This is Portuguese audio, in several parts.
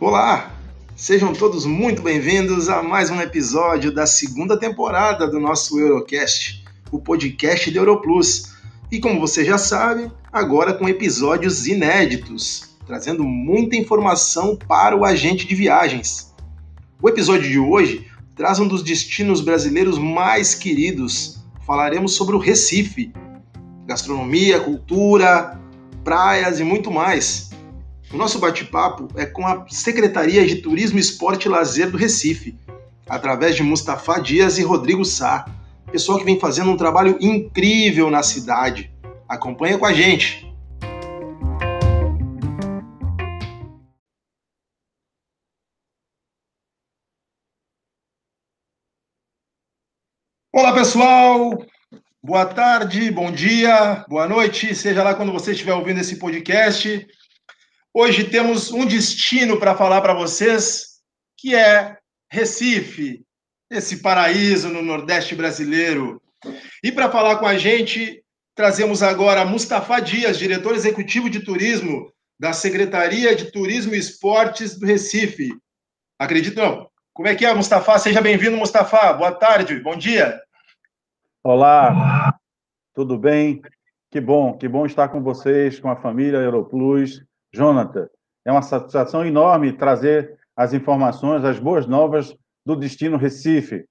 Olá! Sejam todos muito bem-vindos a mais um episódio da segunda temporada do nosso Eurocast, o podcast da Europlus. E como você já sabe, agora com episódios inéditos, trazendo muita informação para o agente de viagens. O episódio de hoje traz um dos destinos brasileiros mais queridos. Falaremos sobre o Recife, gastronomia, cultura, praias e muito mais. O nosso bate-papo é com a Secretaria de Turismo, Esporte e Lazer do Recife, através de Mustafa Dias e Rodrigo Sá, pessoal que vem fazendo um trabalho incrível na cidade. Acompanha com a gente. Olá, pessoal! Boa tarde, bom dia, boa noite, seja lá quando você estiver ouvindo esse podcast. Hoje temos um destino para falar para vocês, que é Recife, esse paraíso no Nordeste brasileiro. E para falar com a gente, trazemos agora Mustafa Dias, diretor executivo de turismo da Secretaria de Turismo e Esportes do Recife. Acredito não. Como é que é, Mustafa? Seja bem-vindo, Mustafa. Boa tarde, bom dia. Olá, tudo bem? Que bom, que bom estar com vocês, com a família Aeroplus. Jonathan, é uma satisfação enorme trazer as informações, as boas novas do destino Recife.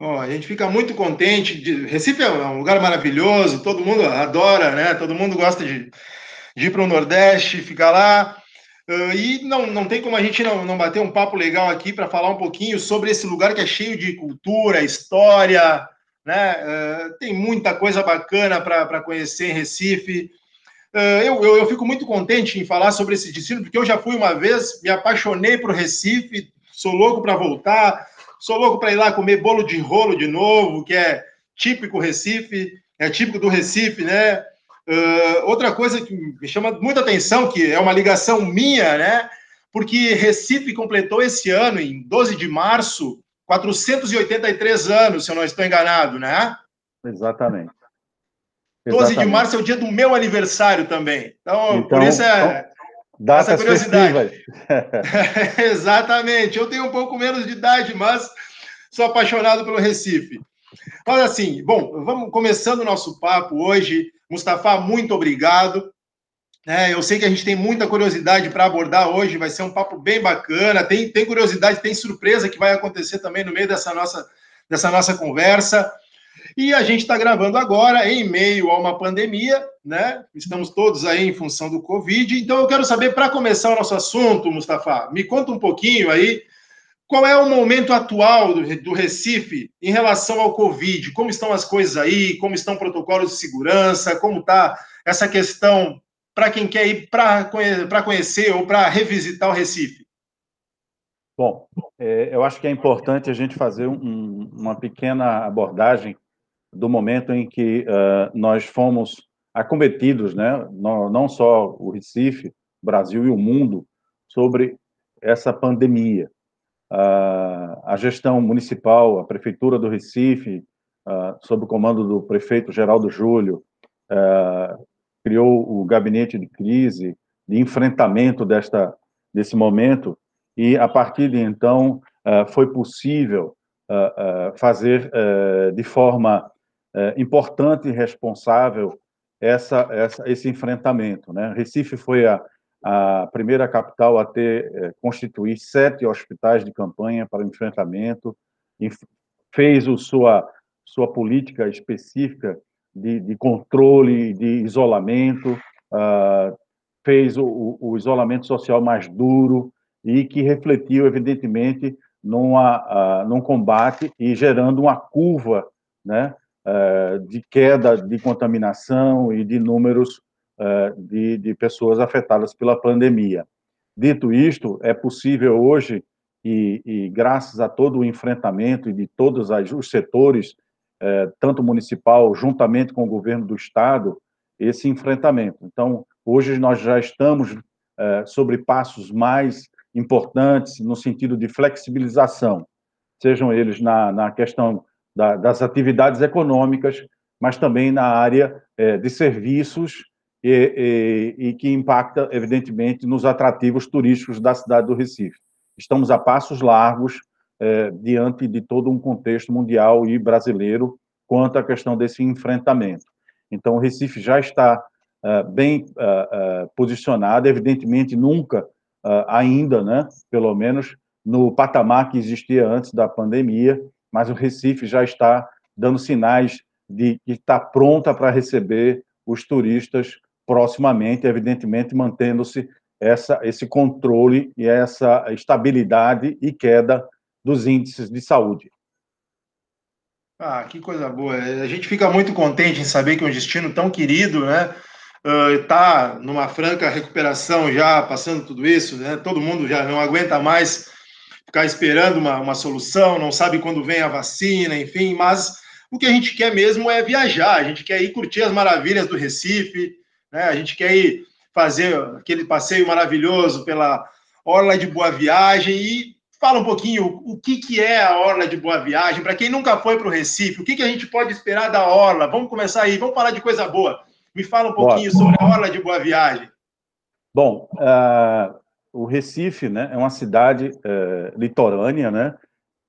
Oh, a gente fica muito contente. De... Recife é um lugar maravilhoso, todo mundo adora, né? Todo mundo gosta de, de ir para o Nordeste, ficar lá. Uh, e não, não tem como a gente não, não bater um papo legal aqui para falar um pouquinho sobre esse lugar que é cheio de cultura, história, né? Uh, tem muita coisa bacana para conhecer em Recife. Uh, eu, eu, eu, fico muito contente em falar sobre esse destino, porque eu já fui uma vez, me apaixonei por Recife, sou louco para voltar, sou louco para ir lá comer bolo de rolo de novo, que é típico Recife, é típico do Recife, né? Uh, outra coisa que me chama muita atenção, que é uma ligação minha, né? Porque Recife completou esse ano, em 12 de março, 483 anos, se eu não estou enganado, né? Exatamente. 12 Exatamente. de março é o dia do meu aniversário também. Então, então por isso é. Então, essa curiosidade. Exatamente. Eu tenho um pouco menos de idade, mas sou apaixonado pelo Recife. Mas assim, bom, vamos começando o nosso papo hoje. Mustafa, muito obrigado. É, eu sei que a gente tem muita curiosidade para abordar hoje, vai ser um papo bem bacana. Tem, tem curiosidade, tem surpresa que vai acontecer também no meio dessa nossa, dessa nossa conversa. E a gente está gravando agora em meio a uma pandemia, né? Estamos todos aí em função do Covid. Então eu quero saber, para começar o nosso assunto, Mustafa, me conta um pouquinho aí qual é o momento atual do, Recife em relação ao Covid? Como estão as coisas aí? Como estão protocolos de segurança? Como está essa questão para quem quer ir para conhecer ou para revisitar o Recife? Bom, é, eu acho que é importante a gente fazer um, uma pequena abordagem do momento em que uh, nós fomos acometidos, né, não, não só o Recife, o Brasil e o mundo, sobre essa pandemia. Uh, a gestão municipal, a Prefeitura do Recife, uh, sob o comando do prefeito Geraldo Júlio, criou o gabinete de crise, de enfrentamento desta, desse momento, e a partir de então foi possível fazer de forma é, importante e responsável essa, essa, esse enfrentamento. Né? Recife foi a, a primeira capital a ter é, constituir sete hospitais de campanha para enfrentamento, fez o sua sua política específica de, de controle, de isolamento, uh, fez o, o, isolamento social mais duro e que refletiu, evidentemente, numa, uh, num combate e gerando uma curva né, de queda de contaminação e de números eh, de, de pessoas afetadas pela pandemia. Dito isto, é possível hoje, e, e graças a todo o enfrentamento e de todos os setores, eh, tanto municipal, juntamente com o governo do Estado, esse enfrentamento. Então, hoje nós já estamos sobre passos mais importantes no sentido de flexibilização, sejam eles na, na questão da, das atividades econômicas, mas também na área é, de serviços e, e, e que impacta, evidentemente, nos atrativos turísticos da cidade do Recife. Estamos a passos largos é, diante de todo um contexto mundial e brasileiro quanto à questão desse enfrentamento. Então, o Recife já está uh, bem uh, uh, posicionado, evidentemente, nunca ainda, né, pelo menos, no patamar que existia antes da pandemia, mas o Recife já está dando sinais de que está pronta para receber os turistas proximamente, evidentemente mantendo-se essa, esse controle e essa estabilidade e queda dos índices de saúde. Ah, que coisa boa. A gente fica muito contente em saber que um destino tão querido, né, está uh, numa franca recuperação já, passando tudo isso, né? Todo mundo já não aguenta mais ficar esperando uma, uma solução, não sabe quando vem a vacina, enfim, mas o que a gente quer mesmo é viajar, a gente quer ir curtir as maravilhas do Recife, né? A gente quer ir fazer aquele passeio maravilhoso pela Orla de Boa Viagem e fala um pouquinho o que, que é a Orla de Boa Viagem, para quem nunca foi para o Recife, o que, que a gente pode esperar da Orla? Vamos começar aí, vamos falar de coisa boa. Me fala um pouquinho sobre a Orla de Boa Viagem. Bom, uh, o Recife né, é uma cidade uh, litorânea, né,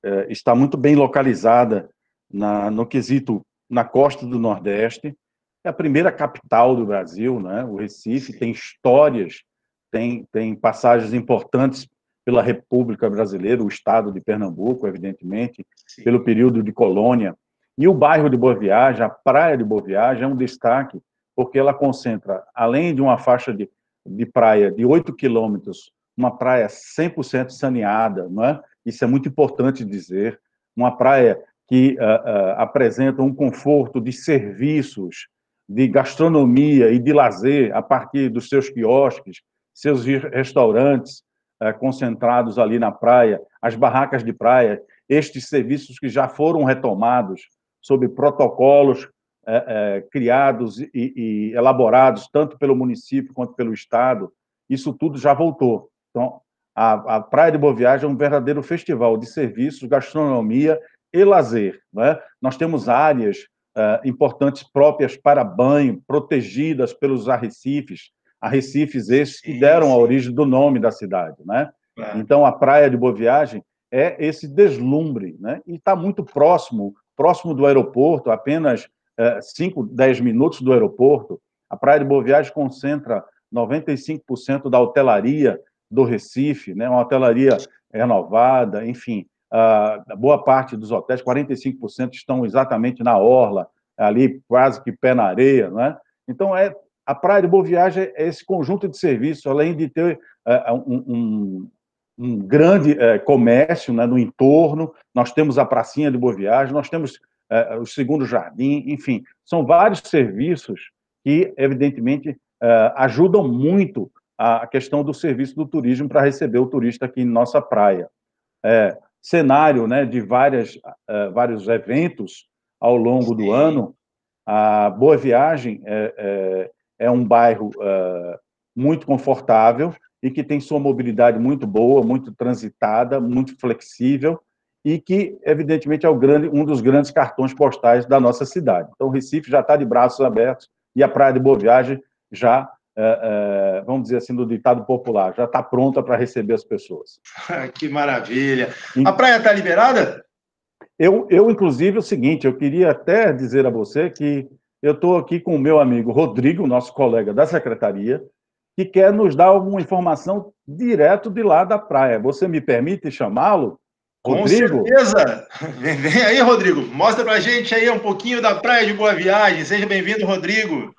uh, está muito bem localizada na, no quesito na costa do Nordeste, é a primeira capital do Brasil, né? O Recife tem histórias, tem, tem passagens importantes pela República Brasileira, o estado de Pernambuco, evidentemente, Sim. pelo período de colônia. E o bairro de Boa Viagem, a praia de Boa Viagem, é um destaque, porque ela concentra, além de uma faixa de, de praia de 8 quilômetros, uma praia 100% saneada, não é? isso é muito importante dizer, uma praia que uh, uh, apresenta um conforto de serviços de gastronomia e de lazer a partir dos seus quiosques, seus restaurantes é, concentrados ali na praia, as barracas de praia, estes serviços que já foram retomados sob protocolos criados e, e, elaborados tanto pelo município quanto pelo Estado, isso tudo já voltou. Então, a, a Praia de Boa Viagem é um verdadeiro festival de serviços, gastronomia e lazer. Né? Nós temos áreas uh, importantes próprias para banho, protegidas pelos arrecifes, arrecifes esses que deram a origem do nome da cidade, né? Então, a praia de Boa Viagem é esse deslumbre, né? E está muito próximo, próximo do aeroporto, apenas 5, uh, 10 minutos do aeroporto. A praia de Boa Viagem concentra 95% da hotelaria do Recife, né? Uma hotelaria renovada, enfim, a boa parte dos hotéis, 45% estão exatamente na orla, ali quase que pé na areia, né? Então, é, a Praia de Boa Viagem é esse conjunto de serviços, além de ter é, um, um, um, grande é, comércio né, no entorno, nós temos a Pracinha de Boa Viagem, nós temos é, o Segundo Jardim, enfim, são vários serviços que, evidentemente, ajudam muito a questão do serviço do turismo para receber o turista aqui em nossa praia. É, cenário né, de várias, uh, vários eventos ao longo do ano. A Boa Viagem é, é, é um bairro uh, muito confortável e que tem sua mobilidade muito boa, muito transitada, muito flexível e que, evidentemente, é o grande, um dos grandes cartões postais da nossa cidade. Então, Recife já está de braços abertos e a Praia de Boa Viagem já é, é, vamos dizer assim, do ditado popular, já está pronta para receber as pessoas. que maravilha! A praia está liberada? Eu, eu, inclusive, é o seguinte, eu queria até dizer a você que eu estou aqui com o meu amigo Rodrigo, nosso colega da secretaria, que quer nos dar alguma informação direto de lá da praia. Você me permite chamá-lo? Rodrigo? Com certeza! Vem, aí, Rodrigo. Mostra para a gente aí um pouquinho da praia de Boa Viagem. Seja bem-vindo, Rodrigo.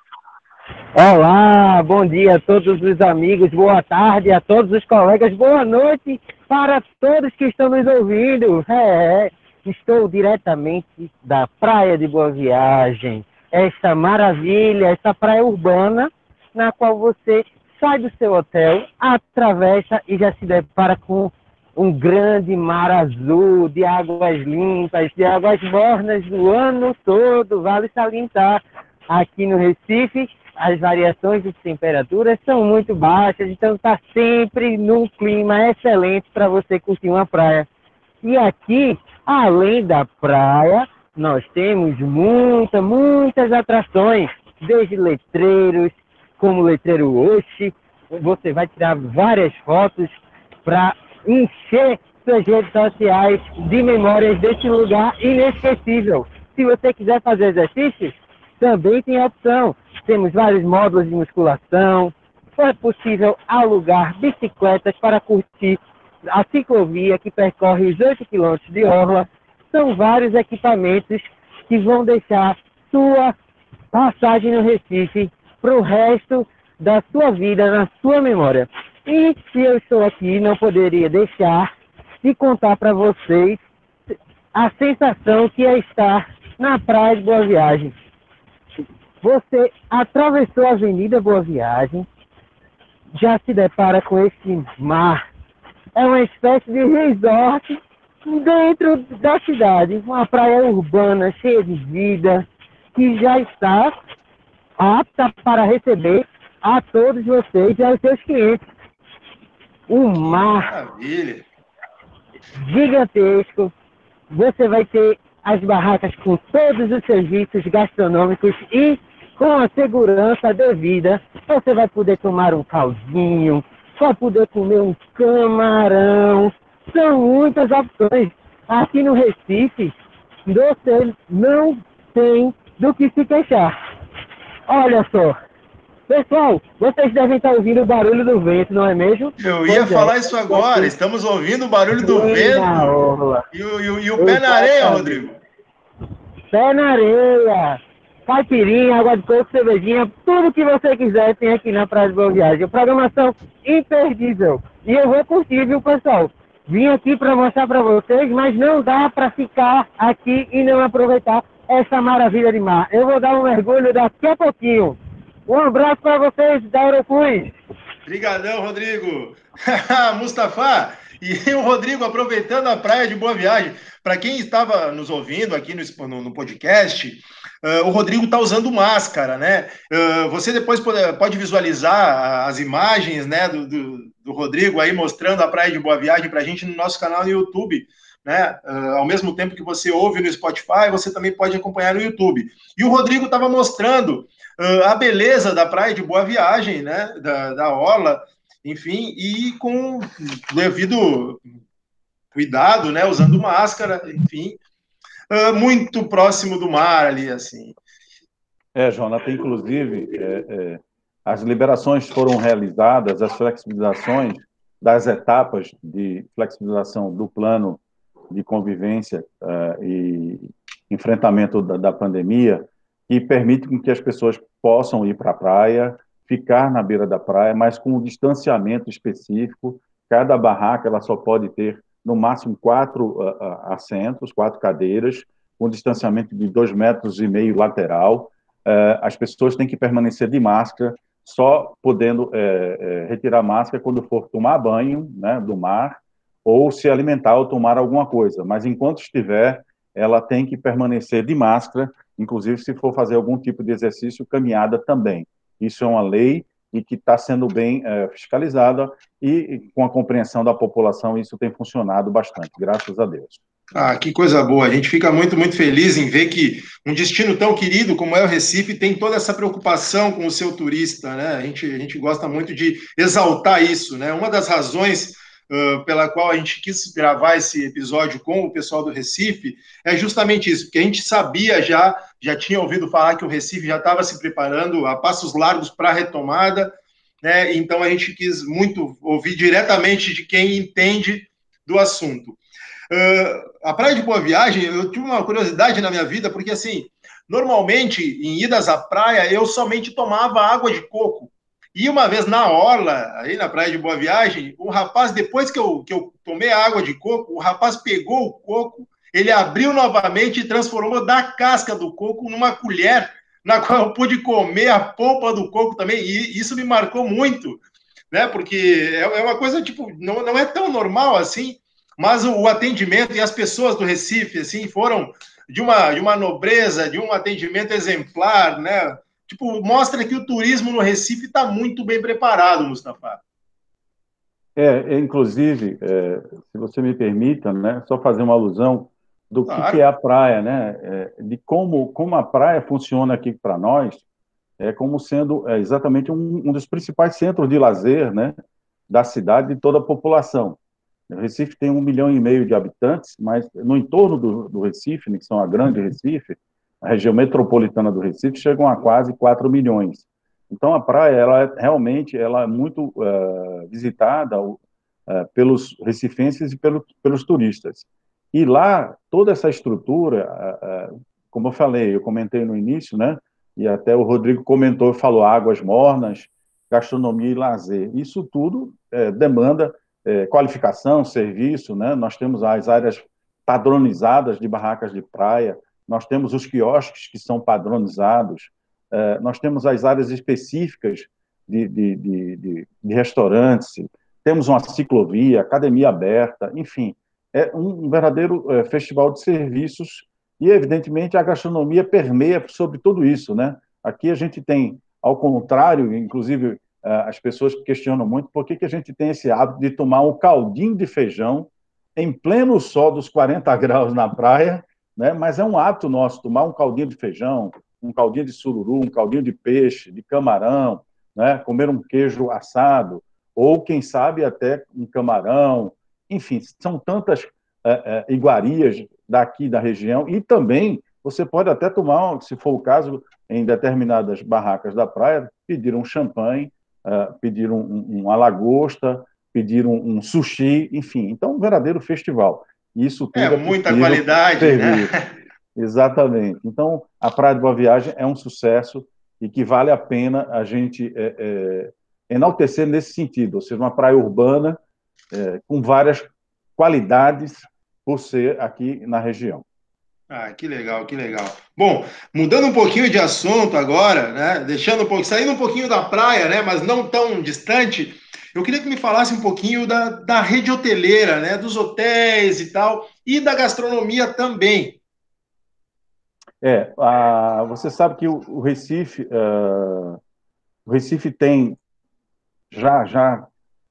Olá, bom dia a todos os amigos, boa tarde a todos os colegas, boa noite para todos que estão nos ouvindo. É, estou diretamente da Praia de Boa Viagem, esta maravilha, esta praia urbana, na qual você sai do seu hotel, atravessa e já se depara com um grande mar azul de águas limpas, de águas mornas do ano todo. Vale salientar aqui no Recife as variações de temperaturas são muito baixas, então está sempre num clima excelente para você curtir uma praia. E aqui, além da praia, nós temos muitas, muitas atrações, desde letreiros, como letreiro Oxi. Você vai tirar várias fotos para encher suas redes sociais de memórias desse lugar inesquecível. Se você quiser fazer exercícios, também tem a opção. Temos vários módulos de musculação. É possível alugar bicicletas para curtir a ciclovia que percorre os 8 quilômetros de orla. São vários equipamentos que vão deixar sua passagem no Recife para o resto da sua vida, na sua memória. E se eu estou aqui, não poderia deixar de contar para vocês a sensação que é estar na praia de Boa Viagem. Você atravessou a Avenida Boa Viagem, já se depara com esse mar. É uma espécie de resort dentro da cidade, uma praia urbana cheia de vida, que já está apta para receber a todos vocês e aos seus clientes. Um mar Maravilha. gigantesco. Você vai ter as barracas com todos os serviços gastronômicos e com a segurança devida. Você vai poder tomar um caldinho, vai poder comer um camarão. São muitas opções. Aqui no Recife, você não tem do que se queixar. Olha só. Pessoal, vocês devem estar ouvindo o barulho do vento, não é mesmo? Eu ia pois é. falar isso agora. Estamos ouvindo o barulho do vento. E o, e o, e o pé na areia, Rodrigo. Pé na areia. Caipirinha, água de coco, cervejinha, tudo que você quiser tem aqui na Praia de Boa Viagem. Programação imperdível. E eu vou curtir, viu, pessoal? Vim aqui para mostrar para vocês, mas não dá para ficar aqui e não aproveitar essa maravilha de mar. Eu vou dar um mergulho daqui a pouquinho. Um abraço para vocês da Aeroflux. Obrigadão, Rodrigo. Mustafa, e o Rodrigo aproveitando a praia de Boa Viagem. Para quem estava nos ouvindo aqui no, no, no podcast, uh, o Rodrigo está usando máscara, né? Uh, você depois pode, pode, visualizar as imagens né, do, do, do Rodrigo aí mostrando a praia de Boa Viagem para a gente no nosso canal no YouTube né? Uh, ao mesmo tempo que você ouve no Spotify, você também pode acompanhar no YouTube. E o Rodrigo estava mostrando a beleza da praia de Boa Viagem, né? Da, da Orla, enfim, e com devido cuidado, né? Usando máscara, enfim, uh, muito próximo do mar ali, assim. É, Jonathan, inclusive, é, é, as liberações foram realizadas, as flexibilizações das etapas de flexibilização do plano de convivência uh, e enfrentamento da, da, pandemia que permite que as pessoas possam ir para a praia, ficar na beira da praia, mas com um distanciamento específico. Cada barraca ela só pode ter no máximo quatro uh, assentos, quatro cadeiras, com distanciamento de dois metros e meio lateral. Uh, as pessoas têm que permanecer de máscara, só podendo retirar a máscara quando for tomar banho, né, do mar ou se alimentar ou tomar alguma coisa. Mas enquanto estiver, ela tem que permanecer de máscara, inclusive se for fazer algum tipo de exercício, caminhada também. Isso é uma lei e que está sendo bem é, fiscalizada e com a compreensão da população isso tem funcionado bastante, graças a Deus. Ah, que coisa boa. A gente fica muito, muito feliz em ver que um destino tão querido como é o Recife tem toda essa preocupação com o seu turista, né? A gente, a gente gosta muito de exaltar isso, né? Uma das razões uh, pela qual a gente quis gravar esse episódio com o pessoal do Recife é justamente isso, porque a gente sabia já, já tinha ouvido falar que o Recife já estava se preparando a passos largos para a retomada, né? Então a gente quis muito ouvir diretamente de quem entende do assunto. Uh, a Praia de Boa Viagem, eu tive uma curiosidade na minha vida, porque assim, normalmente em idas à praia eu somente tomava água de coco. E uma vez na orla, aí na praia de Boa Viagem, o rapaz, depois que eu, que eu tomei água de coco, o rapaz pegou o coco, ele abriu novamente e transformou da casca do coco numa colher, na qual eu pude comer a polpa do coco também, e isso me marcou muito, né? Porque é, é uma coisa, tipo, não, não é tão normal assim, mas o, o atendimento e as pessoas do Recife, assim, foram de uma, de uma nobreza, de um atendimento exemplar, né? Tipo, mostra que o turismo no Recife está muito bem preparado, Mustafa. É, é inclusive, é, se você me permita, né, só fazer uma alusão do claro. que, é a praia, né, é, de como, como a praia funciona aqui para nós. é como sendo é, exatamente um, um, dos principais centros de lazer né, da cidade e toda a população. O Recife tem um milhão e meio de habitantes, mas no entorno do, do Recife, né, que são a grande Recife, a região metropolitana do Recife, chegam a quase 4 milhões. Então, a praia, ela é, realmente, ela é muito uh, visitada uh, pelos recifenses e pelo, pelos turistas. E lá, toda essa estrutura, uh, como eu falei, eu comentei no início, né, e até o Rodrigo comentou, falou águas mornas, gastronomia e lazer. Isso tudo demanda qualificação, serviço, né? Nós temos as áreas padronizadas de barracas de praia, nós temos os quiosques que são padronizados, é, nós temos as áreas específicas de, de, de, de, restaurantes, temos uma ciclovia, academia aberta, enfim, é um, verdadeiro é, festival de serviços e, evidentemente, a gastronomia permeia sobre tudo isso, né? Aqui a gente tem, ao contrário, inclusive é, as pessoas questionam muito por que, que a gente tem esse hábito de tomar um caldinho de feijão em pleno sol dos 40 graus na praia, né? mas é um hábito nosso tomar um caldinho de feijão, um caldinho de sururu, um caldinho de peixe, de camarão, né? comer um queijo assado, ou, quem sabe, até um camarão. Enfim, são tantas é, é, iguarias daqui da região, e também você pode até tomar, se for o caso, em determinadas barracas da praia, pedir um champanhe, uh, pedir um, um, uma lagosta, pedir um, um, sushi, enfim. Então, um verdadeiro festival. Isso tudo é, é muita qualidade, né? Exatamente. Então, a Praia de Boa Viagem é um sucesso e que vale a pena a gente é, é, enaltecer nesse sentido, ou seja, uma praia urbana é, com várias qualidades por ser aqui na região. Ah, que legal, que legal. Bom, mudando um pouquinho de assunto agora, né? Deixando um pouco, saindo um pouquinho da praia, né? Mas não tão distante. Eu queria que me falasse um pouquinho da, da rede hoteleira, né? Dos hotéis e tal, e da gastronomia também. É, a, você sabe que o, o Recife, uh, o Recife tem já já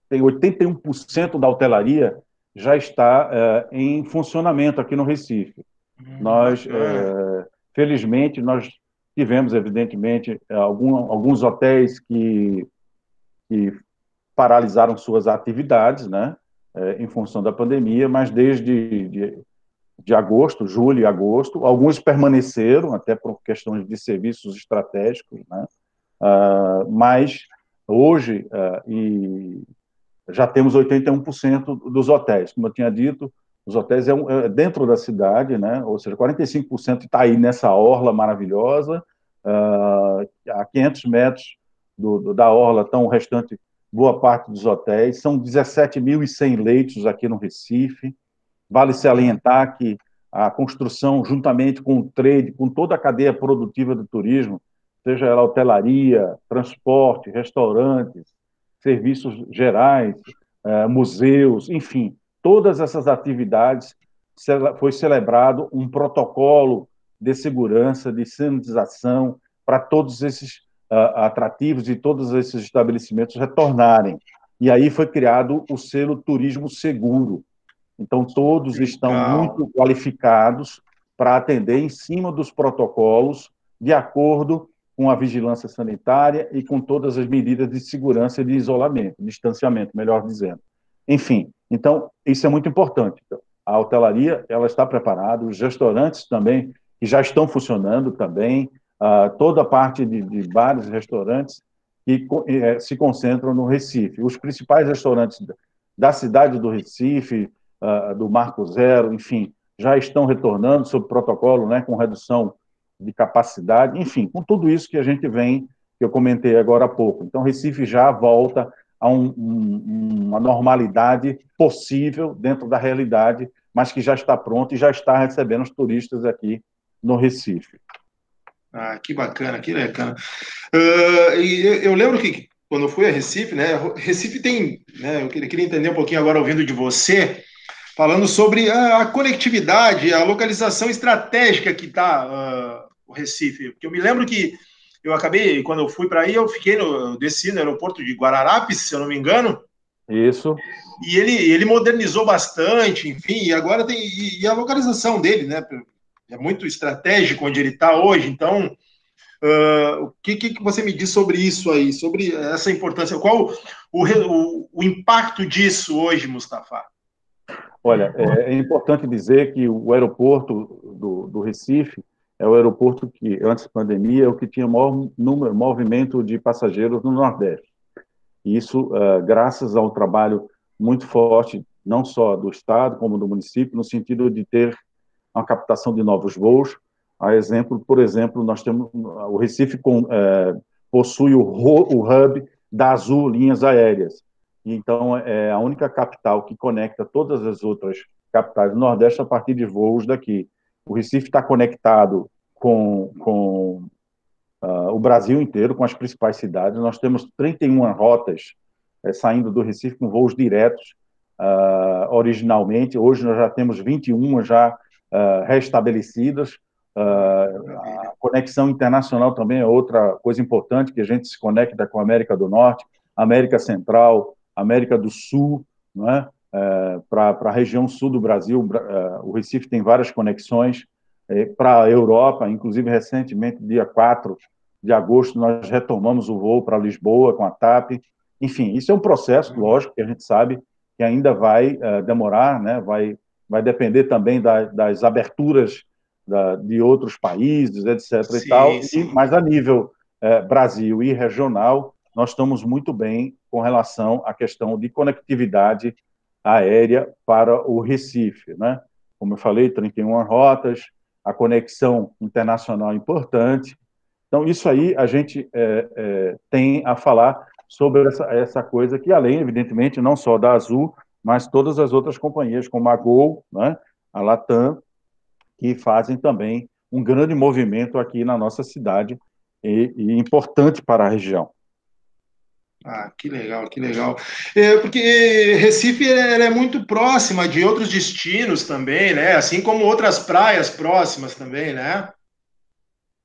tem 81% da hotelaria já está é, em funcionamento aqui no Recife. Hum, nós, é, felizmente, nós tivemos, evidentemente, algum, alguns hotéis que, que paralisaram suas atividades, né, é, em função da pandemia, mas desde de, de agosto, julho e agosto, alguns permaneceram, até por questões de serviços estratégicos, né, uh, mas hoje, uh, e já temos 81% dos hotéis. Como eu tinha dito, os hotéis é, um, é dentro da cidade, né? ou seja, 45% está aí nessa orla maravilhosa, uh, a 500 metros do, do, da orla estão o restante, boa parte dos hotéis, são 17.100 leitos aqui no Recife, vale salientar que a construção, juntamente com o trade, com toda a cadeia produtiva do turismo, seja ela hotelaria, transporte, restaurantes, serviços gerais, uh, museus, enfim, todas essas atividades foi celebrado um protocolo de segurança, de sanitização para todos esses atrativos e todos esses estabelecimentos retornarem. E aí foi criado o selo Turismo Seguro. Então, todos Legal. estão muito qualificados para atender em cima dos protocolos, de acordo com a vigilância sanitária e com todas as medidas de segurança e de isolamento, distanciamento, melhor dizendo. Enfim, então, isso é muito importante. A hotelaria, ela está preparada, os restaurantes também, que já estão funcionando também, uh, toda a parte de, de bares e restaurantes que uh, se concentram no Recife. Os principais restaurantes da cidade do Recife, uh, do Marco Zero, enfim, já estão retornando sob protocolo, né, com redução de capacidade, enfim, com tudo isso que a gente vem, que eu comentei agora há pouco. Então, Recife já volta a um, um, uma normalidade possível dentro da realidade, mas que já está pronto e já está recebendo os turistas aqui no Recife. Ah, que bacana, que bacana. Uh, e eu lembro que quando eu fui a Recife, né? Recife tem, né? Eu queria entender um pouquinho agora ouvindo de você, falando sobre a, a conectividade, a localização estratégica que está uh, o Recife. Porque eu me lembro que eu acabei, quando eu fui para aí, eu fiquei no, desci no aeroporto de Guararapes, se eu não me engano. Isso. E ele, ele modernizou bastante, enfim, e agora tem. E a localização dele, né? É muito estratégico onde ele está hoje, então. Uh, o que, que você me diz sobre isso aí, sobre essa importância? Qual o, o, o impacto disso hoje, Mustafa? Olha, é, é, importante dizer que o aeroporto do, do, Recife é o aeroporto que, antes da pandemia, é o que tinha maior número, movimento de passageiros no Nordeste. Isso, uh, graças ao trabalho muito forte, não só do Estado, como do município, no sentido de ter uma captação de novos voos, a exemplo, por exemplo, nós temos o Recife com, é, possui o, o hub da Azul Linhas Aéreas. Então, é a única capital que conecta todas as outras capitais do Nordeste a partir de voos daqui. O Recife está conectado com, com uh, o Brasil inteiro, com as principais cidades. Nós temos 31 rotas é, saindo do Recife com voos diretos uh, originalmente. Hoje nós já temos 21 já uh, restabelecidas. Uh, a conexão internacional também é outra coisa importante, que a gente se conecta com a América do Norte, América Central, América do Sul, não é? Uh, para a região sul do Brasil, uh, o Recife tem várias conexões para a Europa, inclusive recentemente, dia 4 de agosto, nós retomamos o voo para Lisboa com a TAP. Enfim, isso é um processo, lógico, que a gente sabe que ainda vai demorar, né? vai, vai depender também da, das aberturas da, de outros países, etc. Sim, e tal, sim. E, mas a nível é, Brasil e regional, nós estamos muito bem com relação à questão de conectividade aérea para o Recife, né? Como eu falei, 31 rotas, a conexão internacional é importante. Então, isso aí a gente é, é, tem a falar sobre essa, essa coisa que, além, evidentemente, não só da Azul, mas todas as outras companhias, como a Gol, né, a Latam, que fazem também um grande movimento aqui na nossa cidade e, e importante para a região. Ah, que legal, que legal. É, porque Recife é muito próxima de outros destinos também, né? Assim como outras praias próximas também, né?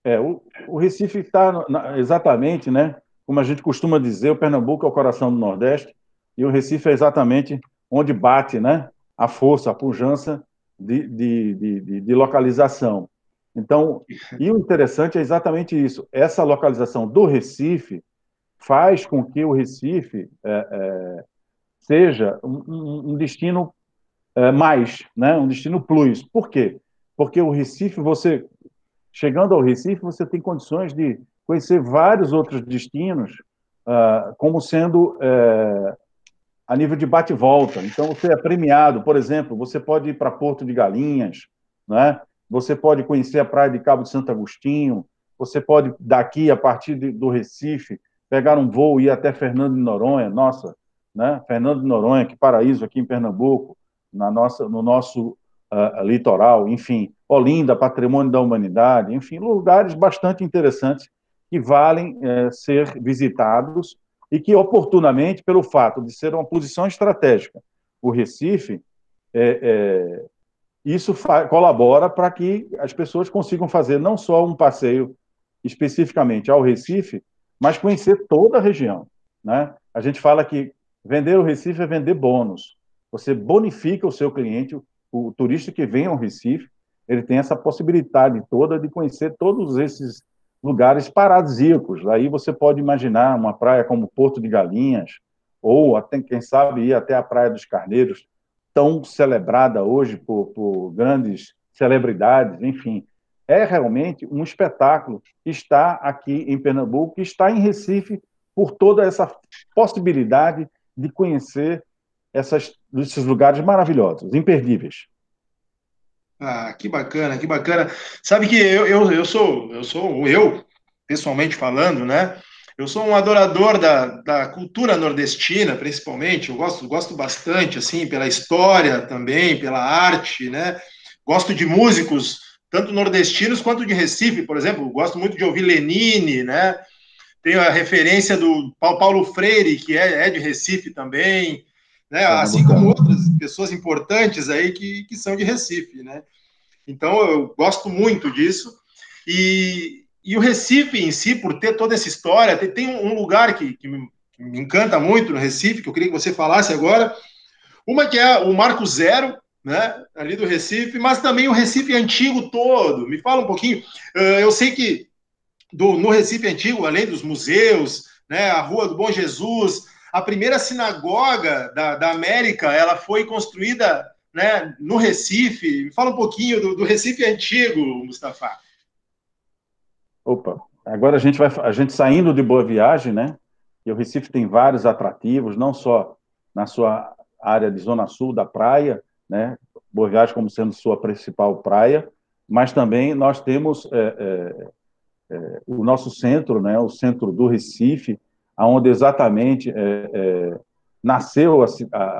É, o, o Recife está exatamente, né? Como a gente costuma dizer, o Pernambuco é o coração do Nordeste e o Recife é exatamente onde bate, né? A força, a pujança de, de, de, de, localização. Então, e o interessante é exatamente isso. Essa localização do Recife faz com que o Recife é, é, seja um, um destino é, mais, né? um destino plus. Por quê? Porque o Recife, você chegando ao Recife, você tem condições de conhecer vários outros destinos, uh, como sendo uh, a nível de bate-volta. Então, você é premiado, por exemplo, você pode ir para Porto de Galinhas, né? você pode conhecer a praia de Cabo de Santo Agostinho, você pode, daqui, a partir de, do Recife, pegar um voo e ir até Fernando de Noronha, nossa, né? Fernando de Noronha, que paraíso aqui em Pernambuco, na nossa, no nosso uh, litoral, enfim, Olinda, Patrimônio da Humanidade, enfim, lugares bastante interessantes que valem uh, ser visitados e que, oportunamente, pelo fato de ser uma posição estratégica, o Recife, é, é, isso colabora para que as pessoas consigam fazer não só um passeio especificamente ao Recife, mas conhecer toda a região. Né? A gente fala que vender o Recife é vender bônus. Você bonifica o seu cliente, o, o turista que vem ao Recife, ele tem essa possibilidade toda de conhecer todos esses lugares paradisíacos. Aí você pode imaginar uma praia como Porto de Galinhas, ou até, quem sabe, ir até a Praia dos Carneiros, tão celebrada hoje por, por grandes celebridades, enfim. É realmente um espetáculo está aqui em Pernambuco, está em Recife, por toda essa possibilidade de conhecer essas, esses lugares maravilhosos, imperdíveis. Ah, que bacana, que bacana. Sabe que eu, eu, eu sou, eu sou, eu, pessoalmente falando, né? Eu sou um adorador da, da cultura nordestina, principalmente. Eu gosto, gosto bastante, assim, pela história também, pela arte, né? Gosto de músicos, tanto nordestinos quanto de Recife, por exemplo. Gosto muito de ouvir Lenine, né? Tenho a referência do Paulo Freire, que é, é de Recife também né? Assim como outras pessoas importantes aí que, que são de Recife, né? Então eu gosto muito disso. E, e o Recife em si, por ter toda essa história, tem, tem um lugar que, que, me, que, me, encanta muito no Recife, que eu queria que você falasse agora. Uma que é o Marco Zero, né? Ali do Recife, mas também o Recife antigo todo. Me fala um pouquinho. Eu sei que do, no Recife Antigo, além dos museus, né, a Rua do Bom Jesus, a primeira sinagoga da, da América, ela foi construída né, no Recife. Fala um pouquinho do, do Recife Antigo, Mustafa. Opa, agora a gente vai a gente saindo de Boa Viagem, né? E o Recife tem vários atrativos, não só na sua área de zona sul da praia, né? Boa Viagem como sendo sua principal praia, mas também nós temos é, é, é, o nosso centro, né? O centro do Recife, aonde exatamente é, é, nasceu a,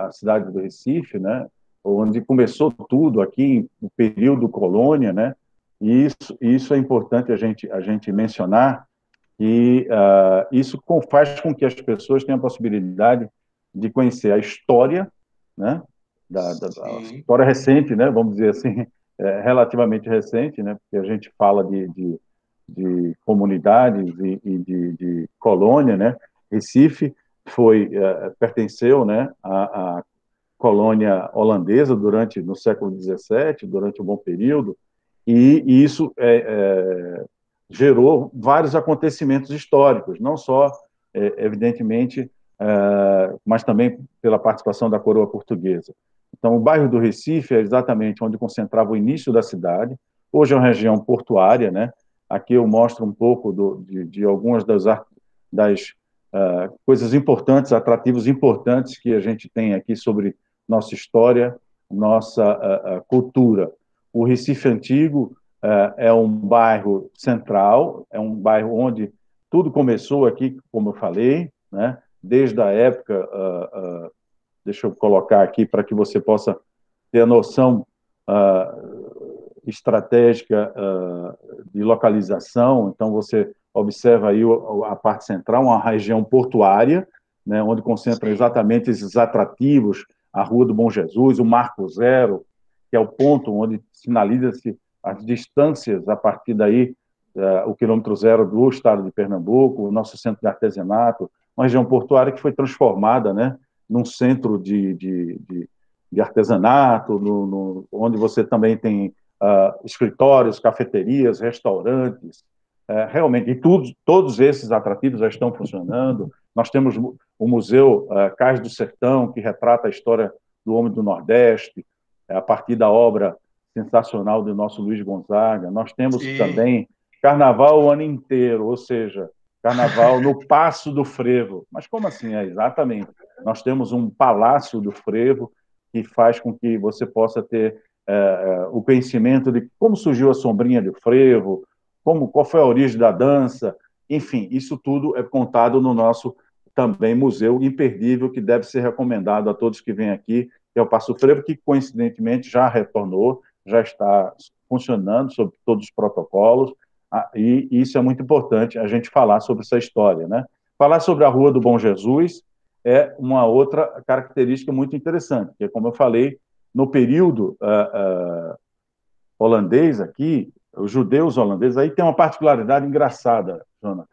a, cidade do Recife, né? Onde começou tudo aqui no período colônia, né? E isso, isso é importante a gente a gente mencionar e uh, isso faz com que as pessoas tenham a possibilidade de conhecer a história, né, da, da, da história recente, né, vamos dizer assim, é, relativamente recente, né, porque a gente fala de, de, de comunidades e, e de, de, colônia, né, Recife foi uh, pertenceu, né, à, à, colônia holandesa durante no século XVII, durante um bom período, e, e isso é, é gerou vários acontecimentos históricos, não só, é, evidentemente, é, mas também pela participação da coroa portuguesa. Então, o bairro do Recife é exatamente onde concentrava o início da cidade. Hoje é uma região portuária, né? Aqui eu mostro um pouco do, de, de, algumas das, das uh, coisas importantes, atrativos importantes que a gente tem aqui sobre nossa história, nossa uh, uh, cultura. O Recife Antigo é, é um bairro central, é um bairro onde tudo começou aqui, como eu falei, né? desde a época, uh, uh, deixa eu colocar aqui para que você possa ter a noção uh, estratégica de localização. Então, você observa aí a parte central, uma região portuária, né, onde concentra exatamente esses atrativos, a Rua do Bom Jesus, o Marco Zero, que é o ponto onde sinaliza-se as distâncias a partir daí, uh, o quilômetro zero do estado de Pernambuco, o nosso centro de artesanato, uma região portuária que foi transformada né, num centro de, de, de, de artesanato, no, no, onde você também tem uh, escritórios, cafeterias, restaurantes, uh, realmente, e tudo, todos esses atrativos já estão funcionando. Nós temos o Museu uh, Cais do Sertão, que retrata a história do homem do Nordeste, a partir da obra sensacional do nosso Luiz Gonzaga. Nós temos Sim. também carnaval o ano inteiro, ou seja, carnaval no Passo do Frevo. Mas como assim? É exatamente. Nós temos um palácio do Frevo que faz com que você possa ter é, é o conhecimento de como surgiu a sombrinha do frevo, como qual foi a origem da dança, enfim, isso tudo é contado no nosso também museu imperdível que deve ser recomendado a todos que vêm aqui, que é o Passo Frevo, que coincidentemente já retornou já está funcionando sob todos os protocolos, e isso é muito importante a gente falar sobre essa história, né? Falar sobre a Rua do Bom Jesus é uma outra característica muito interessante, que, como eu falei, no período uh, uh, holandês aqui, os judeus holandeses, aí tem uma particularidade engraçada, Jonathan.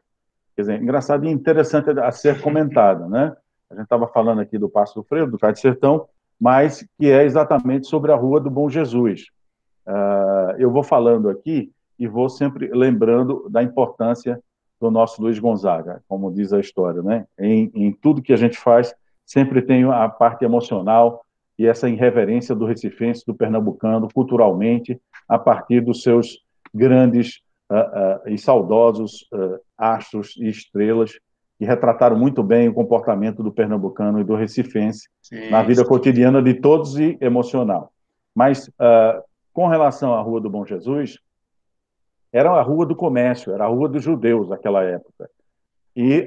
Quer dizer, engraçada e interessante a ser comentada, né? A gente estava falando aqui do Passo do Freio, do Cai de Sertão, mas que é exatamente sobre a Rua do Bom Jesus. Uh, eu vou falando aqui e vou sempre lembrando da importância do nosso Luiz Gonzaga, como diz a história, né? Em, em tudo que a gente faz, sempre tem a parte emocional e essa irreverência do recifense, do pernambucano, culturalmente, a partir dos seus grandes uh, uh, e saudosos uh, astros e estrelas que retrataram muito bem o comportamento do pernambucano e do recifense sim, na vida sim. cotidiana de todos e emocional. Mas com relação à Rua do Bom Jesus, era a Rua do Comércio, era a Rua dos Judeus naquela época. E,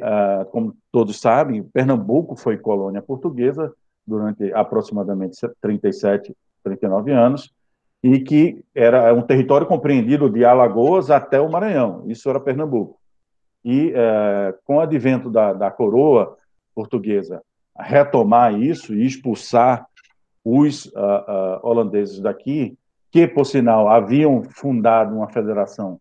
como todos sabem, Pernambuco foi colônia portuguesa durante aproximadamente 37, 39 anos, e que era um território compreendido de Alagoas até o Maranhão. Isso era Pernambuco. E, uh, com o advento da, da coroa portuguesa, retomar isso e expulsar os uh, holandeses daqui, que, por sinal, haviam fundado uma federação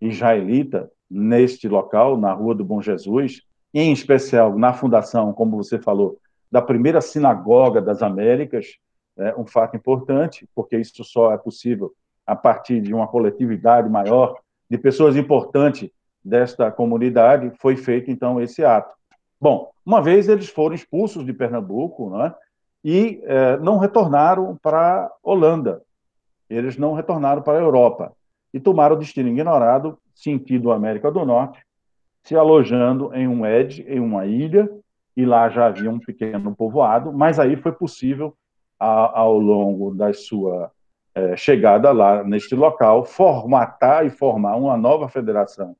israelita neste local, na Rua do Bom Jesus, em especial na fundação, como você falou, da primeira sinagoga das Américas, é um fato importante, porque isso só é possível a partir de uma coletividade maior de pessoas importantes desta comunidade, foi feito então esse ato. Bom, uma vez eles foram expulsos de Pernambuco, né, e eh, não retornaram para Holanda, eles não retornaram para a Europa e tomaram o destino ignorado, sentido América do Norte, se alojando em um edge, em uma ilha, e lá já havia um pequeno povoado, mas aí foi possível, a, ao longo da sua é, chegada lá neste local, formatar e formar uma nova federação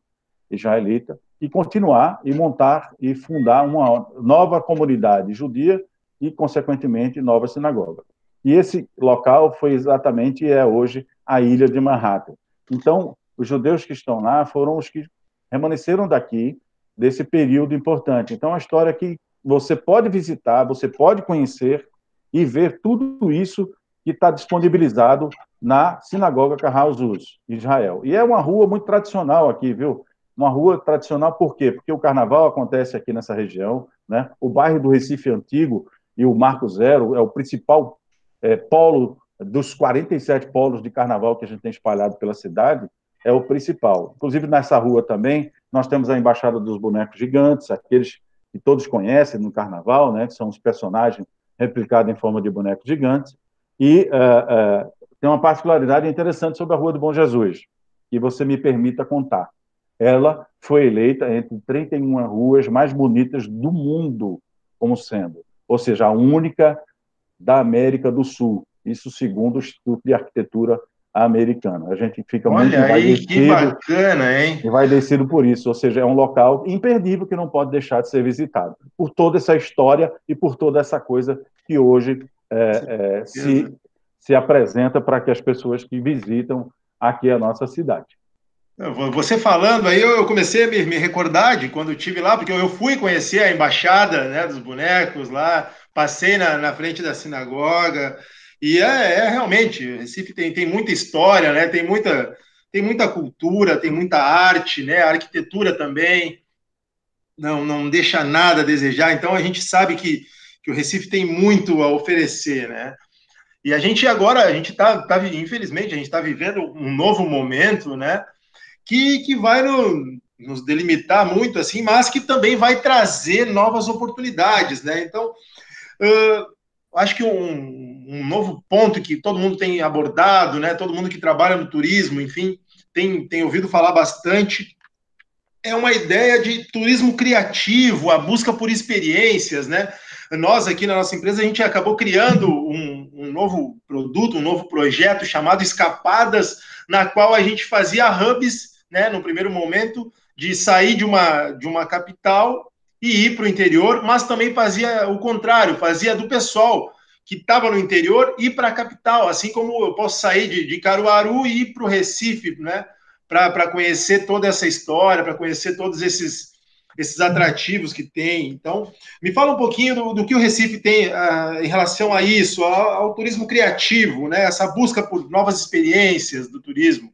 israelita e continuar e montar e fundar uma nova comunidade judia e, consequentemente, nova sinagoga. E esse local foi exatamente e é hoje a ilha de Manhattan. Então, os judeus que estão lá foram os que remanesceram daqui desse período importante. Então, a história que você pode visitar, você pode conhecer e ver tudo isso que está disponibilizado na Sinagoga Carral Zuz, Israel. E é uma rua muito tradicional aqui, viu? Uma rua tradicional por quê? Porque o carnaval acontece aqui nessa região, né? O bairro do Recife Antigo e o Marco Zero é o principal é, polo dos 47 polos de carnaval que a gente tem espalhado pela cidade, é o principal. Inclusive, nessa rua também, nós temos a Embaixada dos Bonecos Gigantes, aqueles que todos conhecem no carnaval, né, que são os personagens replicados em forma de bonecos gigantes. E uh, uh, tem uma particularidade interessante sobre a Rua do Bom Jesus, que você me permita contar. Ela foi eleita entre 31 ruas mais bonitas do mundo, como sendo, ou seja, a única da América do Sul. Isso segundo o Instituto de Arquitetura americana. A gente fica Olha muito aí, que bacana, hein? E vai descido por isso, ou seja, é um local imperdível que não pode deixar de ser visitado, por toda essa história e por toda essa coisa que hoje é, é, se, se apresenta para que as pessoas que visitam aqui a nossa cidade. Você falando aí, eu comecei a me, recordar de quando eu estive lá, porque eu fui conhecer a embaixada né, dos bonecos lá, passei na, na frente da sinagoga, e é, é, realmente, Recife tem, tem muita história, né? Tem muita, tem muita cultura, tem muita arte, né? A arquitetura também não, não deixa nada a desejar. Então a gente sabe que, que o Recife tem muito a oferecer, né? E a gente agora, a gente está, tá, infelizmente, a gente está vivendo um novo momento, né? Que, que vai no, nos delimitar muito, assim, mas que também vai trazer novas oportunidades, né? Então, uh, acho que um, um, novo ponto que todo mundo tem abordado, né? Todo mundo que trabalha no turismo, enfim, tem, tem ouvido falar bastante, é uma ideia de turismo criativo, a busca por experiências, né? Nós aqui na nossa empresa a gente acabou criando um, um novo produto, um novo projeto chamado Escapadas, na qual a gente fazia hubs, né? No primeiro momento de sair de uma de uma capital e ir para o interior, mas também fazia o contrário, fazia do pessoal que estava no interior ir para a capital, assim como eu posso sair de, de Caruaru e ir para o Recife, né? Para conhecer toda essa história, para conhecer todos esses, esses atrativos que tem. Então, me fala um pouquinho do, do que o Recife tem uh, em relação a isso, ao, ao, turismo criativo, né? Essa busca por novas experiências do turismo.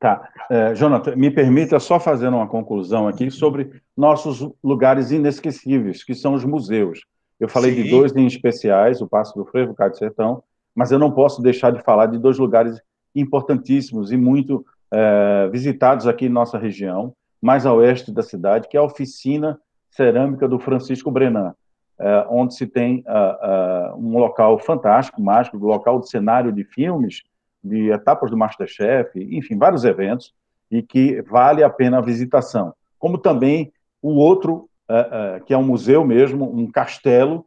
Tá. É, Jonathan, me permita só fazer uma conclusão aqui sobre nossos lugares inesquecíveis, que são os museus. Eu falei Sim. de dois em especiais, o Passo do Frevo, o Cado Sertão, mas eu não posso deixar de falar de dois lugares importantíssimos e muito é, visitados aqui em nossa região, mais a oeste da cidade, que é a oficina cerâmica do Francisco Brenan, é, onde se tem uh, um local fantástico, mágico, um local de cenário de filmes, de etapas do Masterchef, enfim, vários eventos, e que vale a pena a visitação. Como também o outro, uh, uh, que é um museu mesmo, um castelo,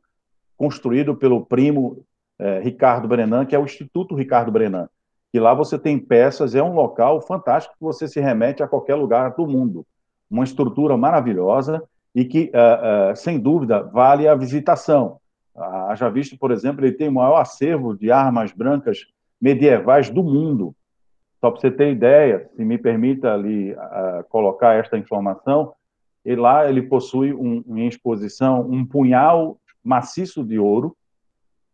construído pelo primo uh, Ricardo Brenan, que é o Instituto Ricardo Brenan. E lá você tem peças, é um local fantástico que você se remete a qualquer lugar do mundo. Uma estrutura maravilhosa e que, sem dúvida, vale a visitação. já visto, por exemplo, ele tem o maior acervo de armas brancas medievais do mundo. Só para você ter ideia, se me permita ali uh, colocar esta informação, e lá ele possui um, em exposição um punhal maciço de ouro,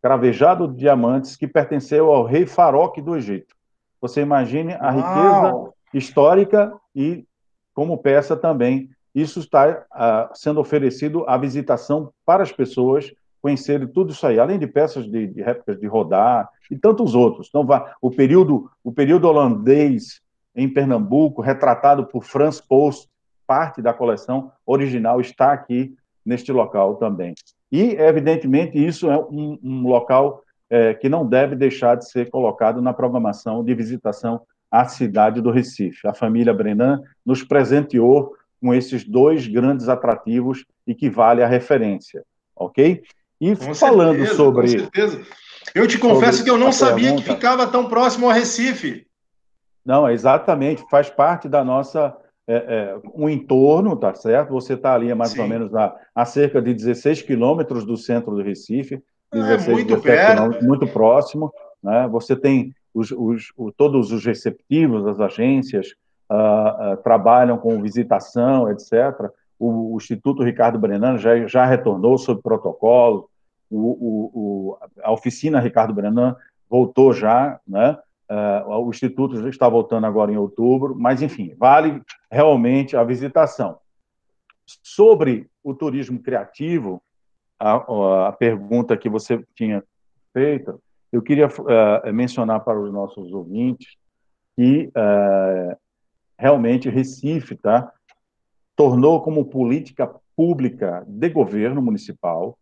cravejado de diamantes, que pertenceu ao rei Faroque do Egito. Você imagine a Uau! riqueza histórica e como peça também. Isso está uh, sendo oferecido à visitação para as pessoas conhecerem tudo isso aí, além de peças de, de réplicas de Rodar e tantos outros. Então, o período, o período holandês em Pernambuco, retratado por Franz Post, parte da coleção original está aqui neste local também. E, evidentemente, isso é um, um local é, que não deve deixar de ser colocado na programação de visitação à cidade do Recife. A família Brenan nos presenteou com esses dois grandes atrativos e que vale a referência, ok? E com falando certeza, sobre. Com certeza. Eu te confesso que eu não sabia pergunta, que ficava tão próximo ao Recife. Não, exatamente, faz parte da nossa. É, é, um entorno, tá certo? Você está ali mais Sim. ou menos a, a, cerca de 16 quilômetros do centro do Recife. 16, é muito perto. Muito próximo. Né? Você tem os, os, o, todos os receptivos, as agências, uh, uh, trabalham com visitação, etc. O, o, Instituto Ricardo Brenan já, já retornou sob protocolo, o, o, a oficina Ricardo Brenan voltou já, né? Uh, o Instituto já está voltando agora em outubro, mas, enfim, vale realmente a visitação. Sobre o turismo criativo, a, a pergunta que você tinha feito, eu queria uh, mencionar para os nossos ouvintes que uh, realmente Recife tá, tornou como política pública de governo municipal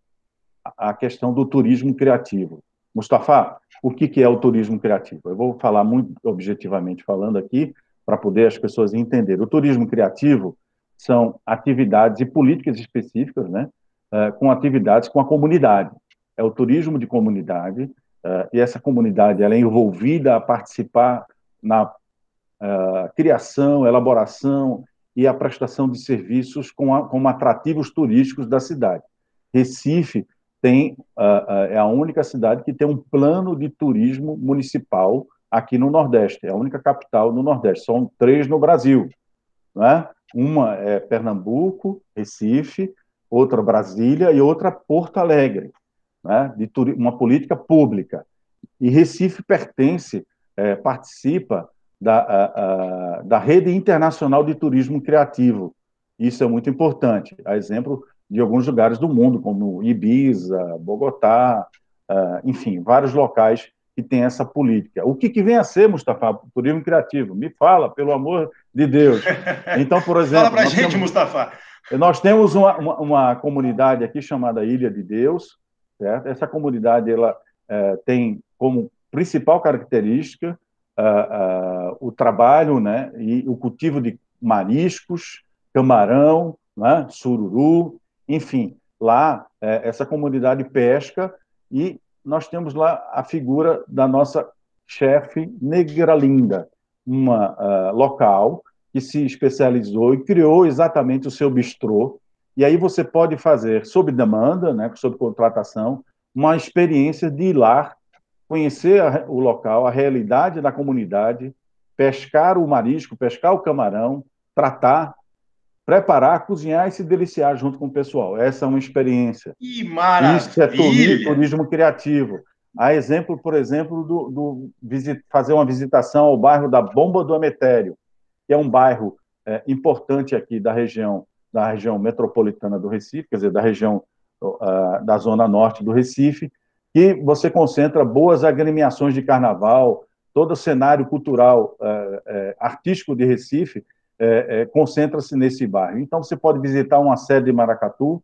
a questão do turismo criativo. Mustafa, o que, é o turismo criativo? Eu vou falar muito objetivamente falando aqui, para poder as pessoas entenderem. O turismo criativo são atividades e políticas específicas, né, uh, com atividades com a comunidade. É o turismo de comunidade, uh, e essa comunidade ela é envolvida a participar na uh, criação, elaboração e a prestação de serviços com, a, com atrativos turísticos da cidade. Recife tem é a única cidade que tem um plano de turismo municipal aqui no Nordeste. É a única capital no Nordeste. São três no Brasil, né? Uma é Pernambuco, Recife, outra Brasília e outra Porto Alegre, né? De uma política pública. E Recife pertence, é, participa da, a, a, da rede internacional de turismo criativo. Isso é muito importante. A exemplo de alguns lugares do mundo, como Ibiza, Bogotá, uh, enfim, vários locais que têm essa política. O que, que vem a ser, Mustafa, turismo criativo? Me fala, pelo amor de Deus. Então, por exemplo... fala para a gente, temos, Mustafa. Nós temos uma, uma, uma, comunidade aqui chamada Ilha de Deus, certo? Essa comunidade, ela uh, tem como principal característica uh, o trabalho né, e o cultivo de mariscos, camarão, né, sururu, enfim, lá é, essa comunidade pesca e nós temos lá a figura da nossa chefe Negra Linda, uma uh, local que se especializou e criou exatamente o seu bistrô. E aí você pode fazer, sob demanda, né, sob contratação, uma experiência de ir lá, conhecer a, o local, a realidade da comunidade, pescar o marisco, pescar o camarão, tratar preparar, cozinhar e se deliciar junto com o pessoal. Essa é uma experiência. Que maravilha! Isso é turismo criativo. Há exemplo, por exemplo, do, do visit, fazer uma visitação ao bairro da Bomba do Emetério, que é um bairro é, importante aqui da região, da região metropolitana do Recife, quer dizer, da região uh, da zona norte do Recife, que você concentra boas agremiações de carnaval, todo o cenário cultural uh, uh, artístico de Recife é, é, concentra-se nesse bairro. Então, você pode visitar uma sede de maracatu,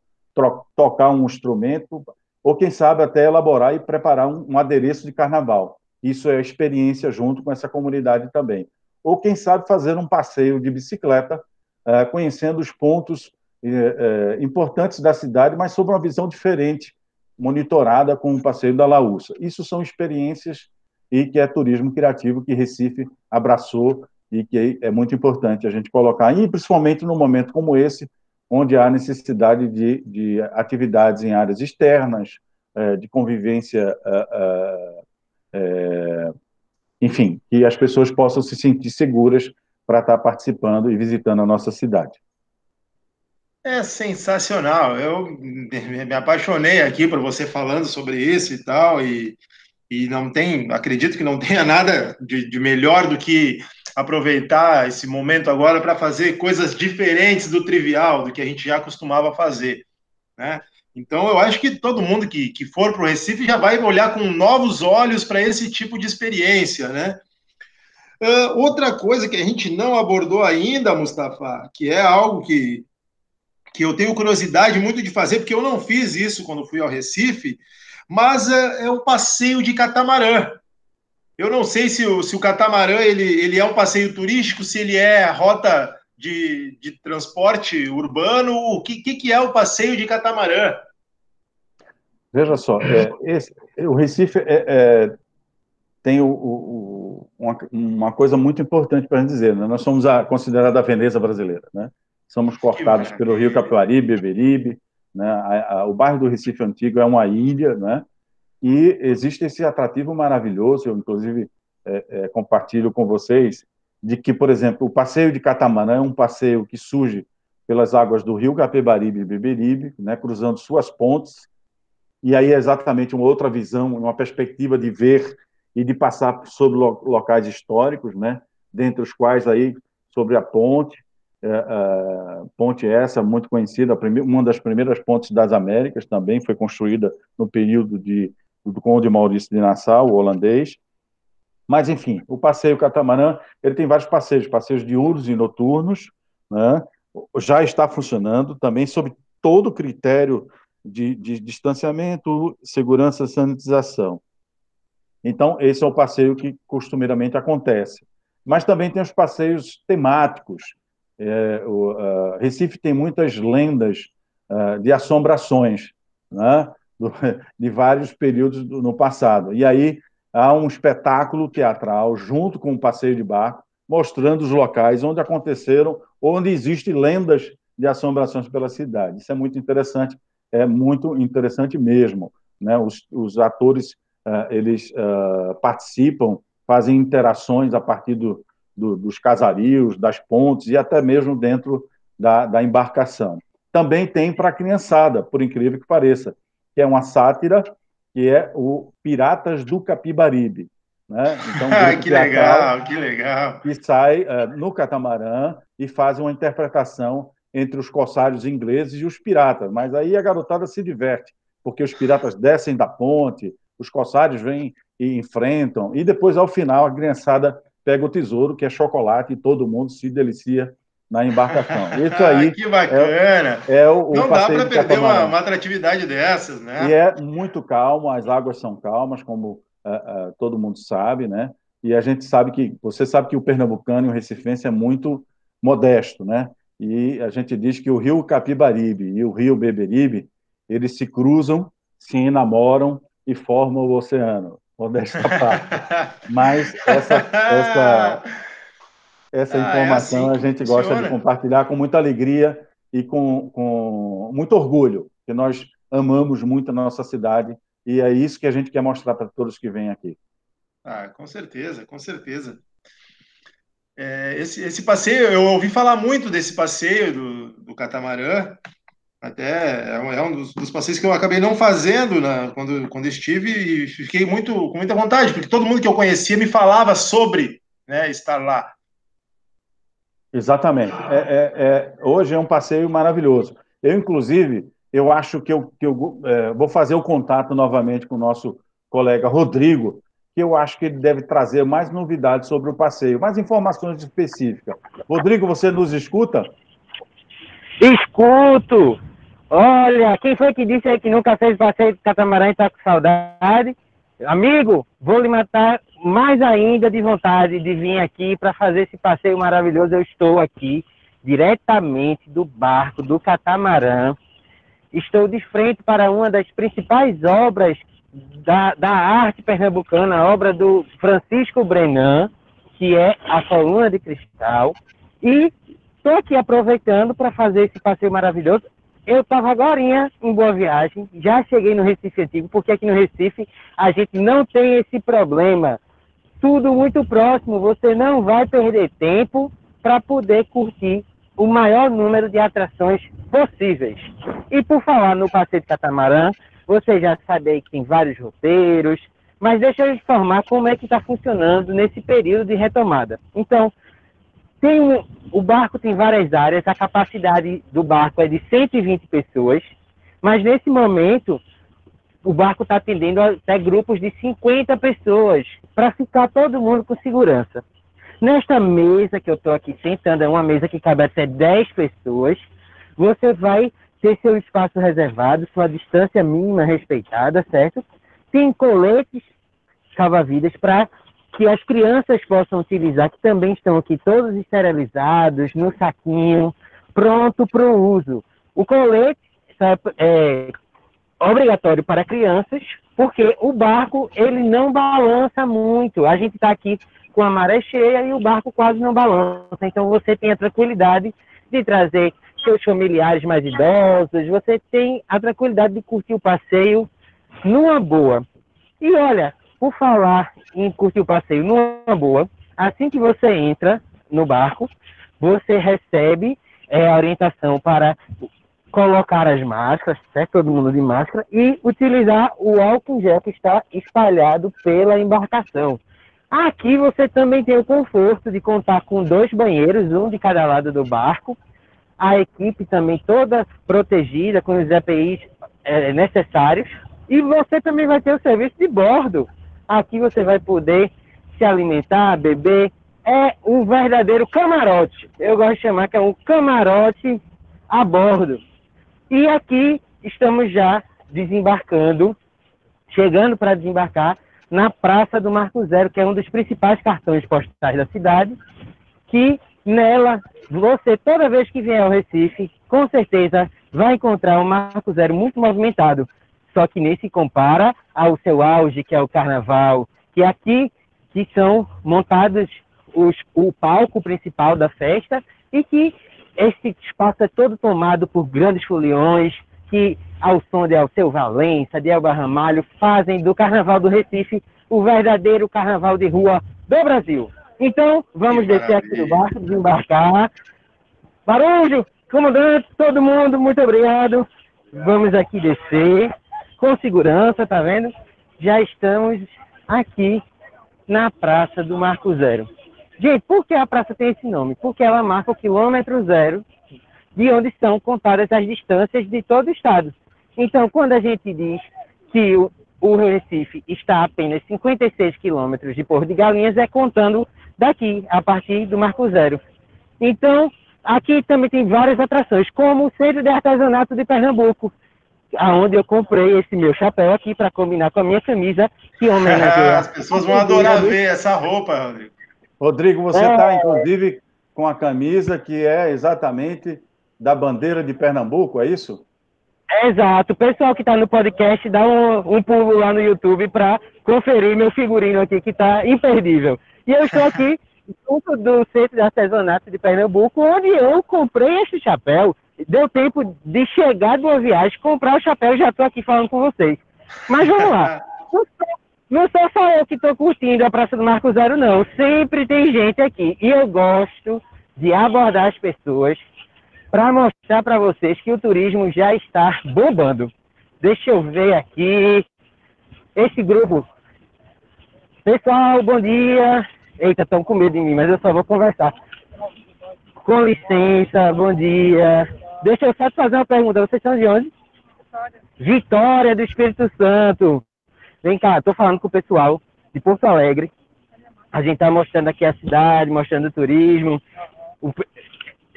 tocar um instrumento, ou quem sabe até elaborar e preparar um, um, adereço de carnaval. Isso é experiência junto com essa comunidade também. Ou quem sabe fazer um passeio de bicicleta, é, conhecendo os pontos é, é, importantes da cidade, mas sob uma visão diferente, monitorada com o passeio da Laúça. Isso são experiências e que é turismo criativo que Recife abraçou e que é muito importante a gente colocar, e principalmente num momento como esse, onde há necessidade de, de atividades em áreas externas, é, de convivência, é, é, enfim, que as pessoas possam se sentir seguras para estar participando e visitando a nossa cidade. É sensacional. Eu me apaixonei aqui por você falando sobre isso e tal, e, e não tem, acredito que não tenha nada de, de melhor do que aproveitar esse momento agora para fazer coisas diferentes do trivial, do que a gente já costumava fazer, né? Então, eu acho que todo mundo que, que for para o Recife já vai olhar com novos olhos para esse tipo de experiência, né? Uh, outra coisa que a gente não abordou ainda, Mustafa, que é algo que, que eu tenho curiosidade muito de fazer, porque eu não fiz isso quando fui ao Recife, mas é, é o passeio de catamarã. Eu não sei se o, se o catamarã ele, ele é um passeio turístico, se ele é rota de, de transporte urbano, o que, que, que é o passeio de catamarã? Veja só, é, esse, o Recife é, é, tem o, o, uma, uma, coisa muito importante para dizer. Né? Nós somos a, considerada a Veneza brasileira. Né? Somos cortados pelo rio Capibaribe, Beberibe. Né? A, a, o bairro do Recife Antigo é uma ilha, né? E existe esse atrativo maravilhoso. Eu, inclusive, é, é, compartilho com vocês de que, por exemplo, o passeio de catamarã é um passeio que surge pelas águas do rio Capibaribe e Beberibe, né? cruzando suas pontes e aí é exatamente uma outra visão, uma perspectiva de ver e de passar sobre locais históricos, né? dentre os quais aí sobre a ponte, é, é, ponte essa muito conhecida, uma das primeiras pontes das Américas também foi construída no período de, do Conde Maurício de Nassau, o holandês. Mas, enfim, o passeio catamarã, ele tem vários passeios, passeios diurnos e noturnos, né? já está funcionando também sob todo critério de, de distanciamento, segurança, sanitização. Então, esse é o passeio que costumeiramente acontece. Mas também tem os passeios temáticos. É, o, Recife tem muitas lendas de assombrações, né? Do, de vários períodos do, no passado. E aí há um espetáculo teatral junto com um passeio de barco, mostrando os locais onde aconteceram, onde existem lendas de assombrações pela cidade. Isso é muito interessante é muito interessante mesmo. Né? Os, os atores uh, eles uh, participam, fazem interações a partir do, do, dos casarios, das pontes e até mesmo dentro da, da embarcação. Também tem para a criançada, por incrível que pareça, que é uma sátira, que é o Piratas do Capibaribe. Né? Então, um que legal, que legal. Que sai uh, no catamarã e faz uma interpretação entre os corsários ingleses e os piratas. Mas aí a garotada se diverte, porque os piratas descem da ponte, os corsários vêm e enfrentam, e depois, ao final, a criançada pega o tesouro, que é chocolate, e todo mundo se delicia na embarcação. Isso aí. que bacana! É, é o, Não o dá para perder uma, uma, atratividade dessas, né? E é muito calmo, as águas são calmas, como uh, uh, todo mundo sabe, né? E a gente sabe que, você sabe que o pernambucano e o recifense é muito modesto, né? e a gente diz que o rio Capibaribe e o rio Beberibe, eles se cruzam, se enamoram e formam o oceano. Modesta parte. Mas essa, essa, essa ah, é informação é assim a gente gosta funciona. de compartilhar com muita alegria e com, com muito orgulho, que nós amamos muito a nossa cidade e é isso que a gente quer mostrar para todos que vêm aqui. Ah, com certeza, com certeza. É, esse, esse passeio, eu ouvi falar muito desse passeio do, do catamarã, até é um, é dos, dos, passeios que eu acabei não fazendo né, quando, quando estive e fiquei muito com muita vontade, porque todo mundo que eu conhecia me falava sobre né, estar lá. Exatamente. É, é, é, hoje é um passeio maravilhoso. Eu, inclusive, eu acho que eu, que eu é, vou fazer o contato novamente com o nosso colega Rodrigo, que eu acho que ele deve trazer mais novidades sobre o passeio, mais informações específicas. Rodrigo, você nos escuta? Escuto! Olha, quem foi que disse aí que nunca fez passeio de catamarã e está com saudade? Amigo, vou lhe matar mais ainda de vontade de vir aqui para fazer esse passeio maravilhoso. Eu estou aqui diretamente do barco do catamarã. Estou de frente para uma das principais obras da, da arte pernambucana, a obra do Francisco Brenan, que é a Coluna de Cristal. E estou aqui aproveitando para fazer esse passeio maravilhoso. Eu estava agora em Boa Viagem, já cheguei no Recife Antigo, porque aqui no Recife a gente não tem esse problema. Tudo muito próximo, você não vai perder tempo para poder curtir o maior número de atrações possíveis. E por falar no passeio de catamarã, você já sabe aí que tem vários roteiros, mas deixa eu informar como é que está funcionando nesse período de retomada. Então, tem um, o barco tem várias áreas, a capacidade do barco é de 120 pessoas, mas nesse momento o barco está atendendo até grupos de 50 pessoas, para ficar todo mundo com segurança. Nesta mesa que eu estou aqui sentando, é uma mesa que cabe até 10 pessoas, você vai ter seu espaço reservado, sua distância mínima respeitada, certo? Tem coletes salva-vidas para que as crianças possam utilizar, que também estão aqui todos esterilizados, no saquinho, pronto para o uso. O colete é, é obrigatório para crianças, porque o barco ele não balança muito. A gente está aqui com a maré cheia e o barco quase não balança. Então você tem a tranquilidade de trazer seus familiares mais idosos, você tem a tranquilidade de curtir o passeio numa boa. E olha, por falar em curtir o passeio numa boa, assim que você entra no barco, você recebe é, a orientação para colocar as máscaras, certo? todo mundo de máscara, e utilizar o álcool gel que está espalhado pela embarcação. Aqui você também tem o conforto de contar com dois banheiros, um de cada lado do barco, a equipe também toda protegida com os EPIs é, necessários, e você também vai ter o serviço de bordo, Aqui você vai poder se alimentar, beber. É um verdadeiro camarote. Eu gosto de chamar que é um camarote a bordo. E aqui estamos já desembarcando, chegando para desembarcar na Praça do Marco Zero, que é um dos principais cartões postais da cidade, que nela você, toda vez que vier ao Recife, com certeza vai encontrar o Marco Zero muito movimentado só que nem se compara ao seu auge, que é o carnaval, que é aqui que são montados os, o palco principal da festa e que esse espaço é todo tomado por grandes foliões que, ao som de Alceu Valença, de Elba Ramalho, fazem do Carnaval do Recife o verdadeiro carnaval de rua do Brasil. Então, vamos que descer maravilha. aqui do barco, desembarcar. Barulho, comandante, todo mundo, muito obrigado. Vamos aqui descer com segurança, tá vendo? Já estamos aqui na Praça do Marco Zero. Gente, por que a praça tem esse nome? Porque ela marca o quilômetro zero de onde são contadas as distâncias de todo o estado. Então, quando a gente diz que o, o Recife está a apenas 56 quilômetros de Porto de Galinhas, é contando daqui, a partir do Marco Zero. Então, aqui também tem várias atrações, como o Centro de Artesanato de Pernambuco, aonde eu comprei esse meu chapéu aqui para combinar com a minha camisa que homenageia. As pessoas vão adorar ver essa roupa, Rodrigo. Rodrigo, você está, é... inclusive, com a camisa que é exatamente da bandeira de Pernambuco, é isso? É exato. O pessoal que está no podcast, dá um, um pulo lá no YouTube para conferir meu figurino aqui, que está imperdível. E eu estou aqui junto do Centro de Artesanato de Pernambuco, onde eu comprei esse chapéu deu tempo de chegar de uma viagem, comprar o chapéu e já estou aqui falando com vocês. Mas vamos lá. Não sou, só eu que estou curtindo a Praça do Marco Zero, não. Sempre tem gente aqui. E eu gosto de abordar as pessoas para mostrar para vocês que o turismo já está bombando. Deixa eu ver aqui. Esse grupo. Pessoal, bom dia. Eita, estão com medo de mim, mas eu só vou conversar. Com licença, bom dia. Deixa eu só te fazer uma pergunta. Vocês são de onde? Vitória. Vitória do Espírito Santo. Vem cá, estou falando com o pessoal de Porto Alegre. A gente está mostrando aqui a cidade, mostrando o turismo. O...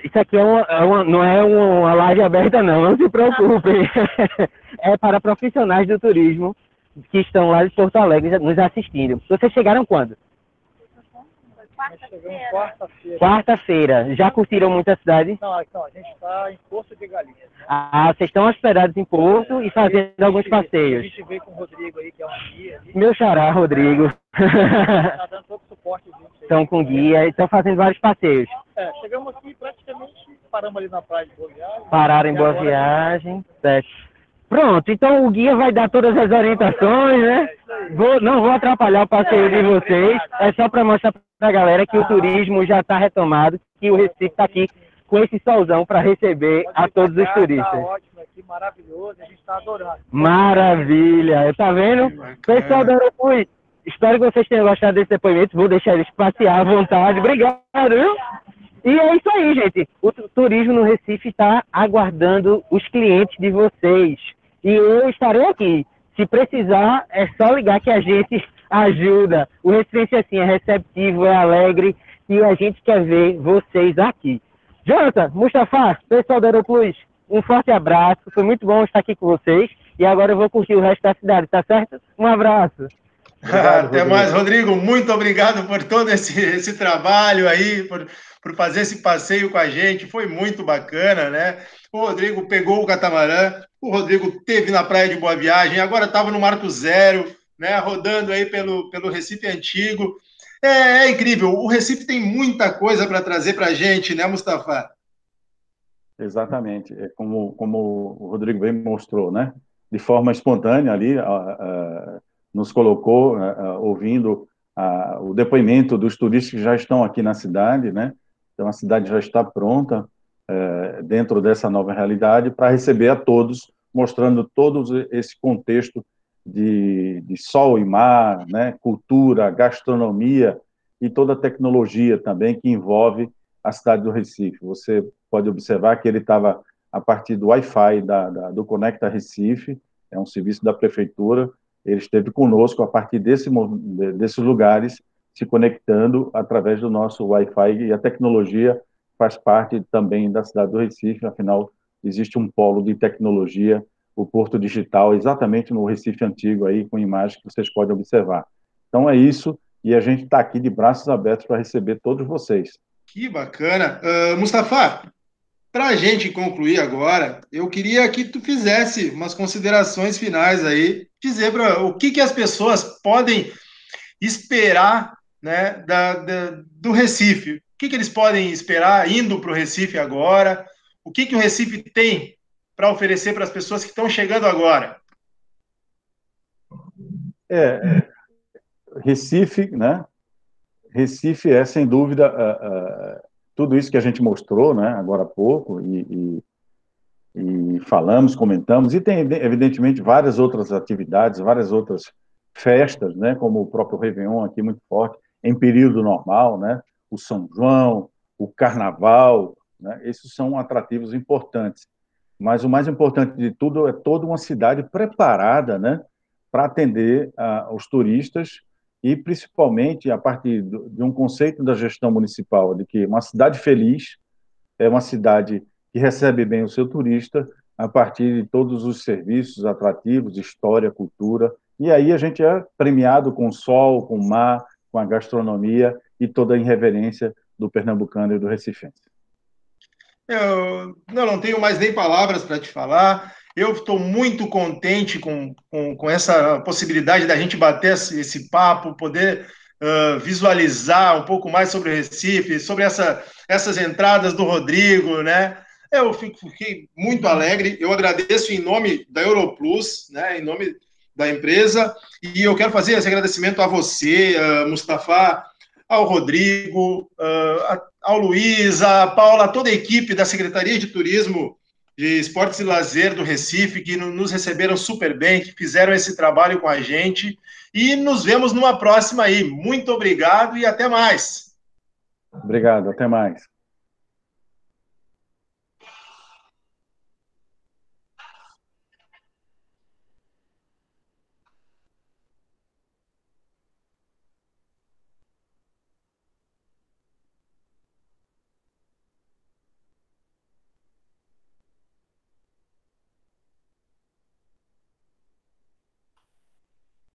Isso aqui é uma, é uma, não é uma live aberta, não, não se preocupem. é para profissionais do turismo que estão lá de Porto Alegre nos assistindo. Vocês chegaram quando? Quarta-feira. Quarta-feira. Já curtiram muito a cidade? Não, então, a gente está em Porto de Galinhas. Né? Ah, vocês estão hospedados em Porto e fazendo gente, alguns passeios. A gente veio com o Rodrigo aí, que é um guia. Ali. Meu xará, Rodrigo. Está dando todo o suporte. Estão com guia e estão fazendo vários passeios. É, chegamos aqui praticamente, paramos ali na praia de Boa Viagem. Pararam em Boa Viagem, certo. Pronto, então o guia vai dar todas as orientações, né? Vou, não vou atrapalhar o passeio de vocês, é só para mostrar para a galera que o turismo já está retomado, que o Recife está aqui com esse solzão para receber a todos os turistas. Tá ótimo aqui, maravilhoso, a gente está adorando. Maravilha, tá vendo? Pessoal da Aeropui, espero que vocês tenham gostado desse depoimento, vou deixar eles passear à vontade, obrigado, viu? E é isso aí, gente. O turismo no Recife está aguardando os clientes de vocês. E eu estarei aqui. Se precisar, é só ligar que a gente ajuda. O Recife, assim, é receptivo, é alegre, e a gente quer ver vocês aqui. Jonathan, Mustafa, pessoal da Aeroplus, um forte abraço, foi muito bom estar aqui com vocês e agora eu vou curtir o resto da cidade, tá certo? Um abraço. Obrigado, Até Rodrigo. mais, Rodrigo. Muito obrigado por todo esse, esse trabalho aí, por, por fazer esse passeio com a gente. Foi muito bacana, né? O Rodrigo pegou o catamarã, o Rodrigo teve na praia de Boa Viagem, agora estava no Marco Zero, né? Rodando aí pelo, pelo Recife Antigo. É, é incrível. O Recife tem muita coisa para trazer para a gente, né, Mustafa? Exatamente. É como, como o Rodrigo bem mostrou, né? De forma espontânea ali, nos colocou ouvindo o depoimento dos turistas que já estão aqui na cidade, né? Então a cidade já está pronta é, dentro dessa nova realidade para receber a todos, mostrando todo esse contexto de, de sol e mar, né? Cultura, gastronomia e toda a tecnologia também que envolve a cidade do Recife. Você pode observar que ele estava a partir do Wi-Fi da, da, do Conecta Recife, é um serviço da prefeitura, ele esteve conosco a partir desse, desses lugares, se conectando através do nosso Wi-Fi e a tecnologia faz parte também da cidade do Recife, afinal, existe um polo de tecnologia, o Porto Digital, exatamente no Recife Antigo, aí, com imagens que vocês podem observar. Então é isso, e a gente está aqui de braços abertos para receber todos vocês. Que bacana. Uh, Mustafa, para a gente concluir agora, eu queria que tu fizesse umas considerações finais aí, dizer para o que, que as pessoas podem esperar né, da, da, do Recife. O que, que eles podem esperar indo para o Recife agora? O que, que o Recife tem para oferecer para as pessoas que estão chegando agora? É, Recife, né? Recife é, sem dúvida, tudo isso que a gente mostrou, né, agora há pouco, e, e, e, falamos, comentamos, e tem, evidentemente, várias outras atividades, várias outras festas, né, como o próprio Réveillon aqui, muito forte, em período normal, né, o São João, o Carnaval, né, esses são atrativos importantes. Mas o mais importante de tudo é toda uma cidade preparada, né, para atender uh, os turistas e principalmente a partir de um conceito da gestão municipal de que uma cidade feliz é uma cidade que recebe bem o seu turista a partir de todos os serviços atrativos, história, cultura, e aí a gente é premiado com sol, com mar, com a gastronomia e toda a irreverência do pernambucano e do recifense. Eu não, não tenho mais nem palavras para te falar. Eu estou muito contente com, com, com, essa possibilidade da gente bater esse, esse papo, poder uh, visualizar um pouco mais sobre o Recife, sobre essa, essas entradas do Rodrigo, né? Eu fico, fiquei muito alegre. Eu agradeço em nome da Europlus, né? Em nome da empresa. E eu quero fazer esse agradecimento a você, uh, Mustafa, ao Rodrigo, uh, ao Luiz, a Paula, a toda a equipe da Secretaria de Turismo de Esportes e Lazer do Recife, que nos receberam super bem, que fizeram esse trabalho com a gente. E nos vemos numa próxima aí. Muito obrigado e até mais. Obrigado, até mais.